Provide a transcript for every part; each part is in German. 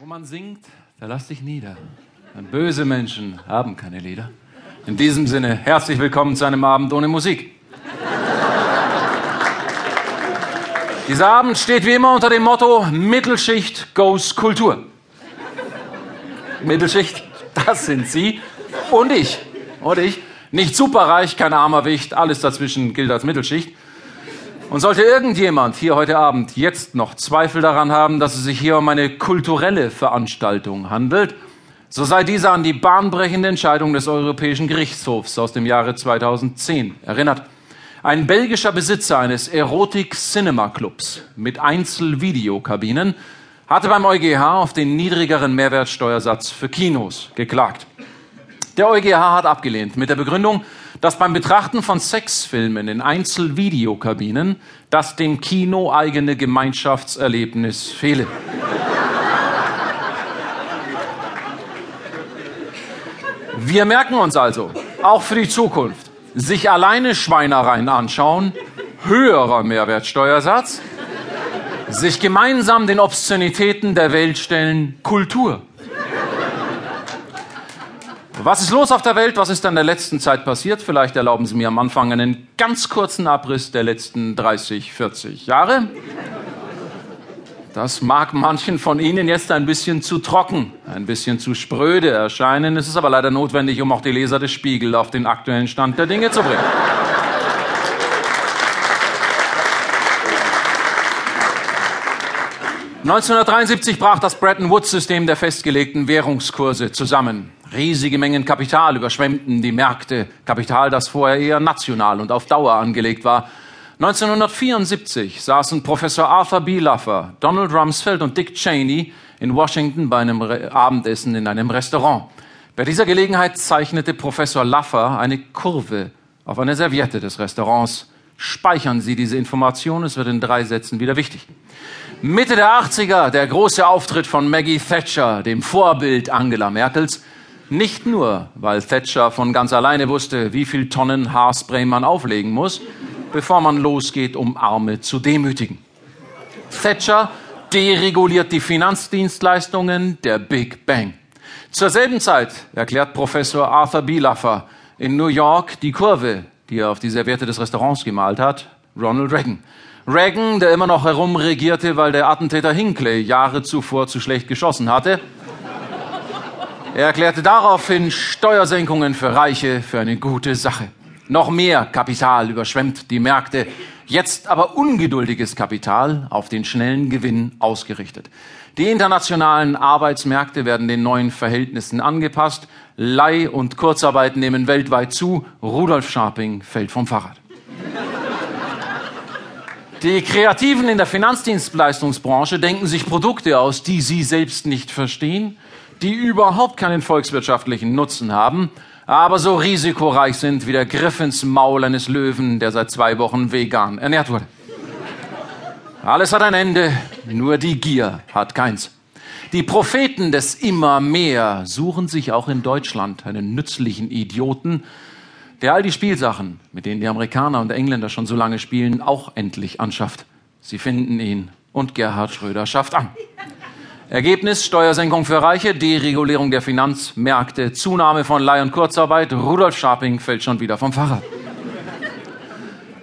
Wo man singt, da lass dich nieder. Denn böse Menschen haben keine Lieder. In diesem Sinne, herzlich willkommen zu einem Abend ohne Musik. Dieser Abend steht wie immer unter dem Motto Mittelschicht goes Kultur. Mittelschicht, das sind Sie und ich. Und ich. Nicht superreich, kein armer Wicht, alles dazwischen gilt als Mittelschicht. Und sollte irgendjemand hier heute Abend jetzt noch Zweifel daran haben, dass es sich hier um eine kulturelle Veranstaltung handelt, so sei dieser an die bahnbrechende Entscheidung des Europäischen Gerichtshofs aus dem Jahre 2010 erinnert. Ein belgischer Besitzer eines Erotik-Cinema-Clubs mit Einzelvideokabinen hatte beim EuGH auf den niedrigeren Mehrwertsteuersatz für Kinos geklagt. Der EuGH hat abgelehnt mit der Begründung, dass beim Betrachten von Sexfilmen in Einzelvideokabinen das dem Kino eigene Gemeinschaftserlebnis fehle. Wir merken uns also, auch für die Zukunft, sich alleine Schweinereien anschauen, höherer Mehrwertsteuersatz, sich gemeinsam den Obszönitäten der Welt stellen, Kultur. Was ist los auf der Welt? Was ist in der letzten Zeit passiert? Vielleicht erlauben Sie mir am Anfang einen ganz kurzen Abriss der letzten 30, 40 Jahre. Das mag manchen von Ihnen jetzt ein bisschen zu trocken, ein bisschen zu spröde erscheinen. Es ist aber leider notwendig, um auch die Leser des Spiegel auf den aktuellen Stand der Dinge zu bringen. 1973 brach das Bretton Woods-System der festgelegten Währungskurse zusammen. Riesige Mengen Kapital überschwemmten die Märkte, Kapital, das vorher eher national und auf Dauer angelegt war. 1974 saßen Professor Arthur B. Laffer, Donald Rumsfeld und Dick Cheney in Washington bei einem Abendessen in einem Restaurant. Bei dieser Gelegenheit zeichnete Professor Laffer eine Kurve auf einer Serviette des Restaurants. Speichern Sie diese Information, es wird in drei Sätzen wieder wichtig. Mitte der 80er der große Auftritt von Maggie Thatcher, dem Vorbild Angela Merkels. Nicht nur, weil Thatcher von ganz alleine wusste, wie viel Tonnen Haarspray man auflegen muss, bevor man losgeht, um Arme zu demütigen. Thatcher dereguliert die Finanzdienstleistungen der Big Bang. Zur selben Zeit erklärt Professor Arthur B. Laffer in New York die Kurve, die er auf die Serviette des Restaurants gemalt hat, Ronald Reagan. Reagan, der immer noch herumregierte, weil der Attentäter Hinckley Jahre zuvor zu schlecht geschossen hatte. Er erklärte daraufhin Steuersenkungen für Reiche für eine gute Sache. Noch mehr Kapital überschwemmt die Märkte, jetzt aber ungeduldiges Kapital auf den schnellen Gewinn ausgerichtet. Die internationalen Arbeitsmärkte werden den neuen Verhältnissen angepasst. Leih- und Kurzarbeit nehmen weltweit zu. Rudolf Scharping fällt vom Fahrrad. Die Kreativen in der Finanzdienstleistungsbranche denken sich Produkte aus, die sie selbst nicht verstehen, die überhaupt keinen volkswirtschaftlichen Nutzen haben, aber so risikoreich sind wie der Griff ins Maul eines Löwen, der seit zwei Wochen vegan ernährt wurde. Alles hat ein Ende, nur die Gier hat keins. Die Propheten des immer mehr suchen sich auch in Deutschland einen nützlichen Idioten, der all die Spielsachen, mit denen die Amerikaner und Engländer schon so lange spielen, auch endlich anschafft. Sie finden ihn und Gerhard Schröder schafft an. Ergebnis Steuersenkung für Reiche, Deregulierung der Finanzmärkte, Zunahme von Leih- und Kurzarbeit, Rudolf Scharping fällt schon wieder vom Fahrrad.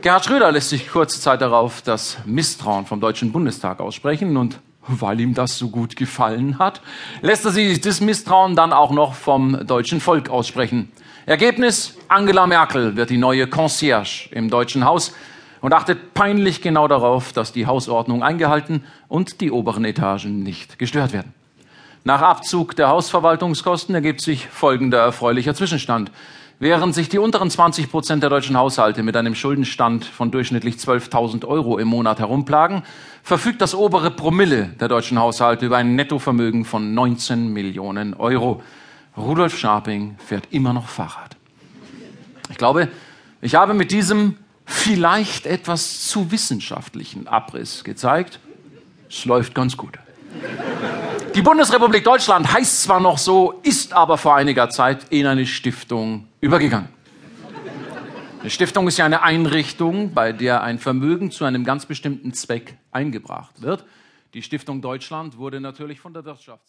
Gerhard Schröder lässt sich kurze Zeit darauf das Misstrauen vom Deutschen Bundestag aussprechen und weil ihm das so gut gefallen hat, lässt er sich das Misstrauen dann auch noch vom deutschen Volk aussprechen. Ergebnis, Angela Merkel wird die neue Concierge im Deutschen Haus und achtet peinlich genau darauf, dass die Hausordnung eingehalten und die oberen Etagen nicht gestört werden. Nach Abzug der Hausverwaltungskosten ergibt sich folgender erfreulicher Zwischenstand. Während sich die unteren 20 Prozent der deutschen Haushalte mit einem Schuldenstand von durchschnittlich 12.000 Euro im Monat herumplagen, verfügt das obere Promille der deutschen Haushalte über ein Nettovermögen von 19 Millionen Euro. Rudolf Scharping fährt immer noch Fahrrad. Ich glaube, ich habe mit diesem vielleicht etwas zu wissenschaftlichen Abriss gezeigt. Es läuft ganz gut. Die Bundesrepublik Deutschland heißt zwar noch so, ist aber vor einiger Zeit in eine Stiftung übergegangen. Eine Stiftung ist ja eine Einrichtung, bei der ein Vermögen zu einem ganz bestimmten Zweck eingebracht wird. Die Stiftung Deutschland wurde natürlich von der Wirtschaft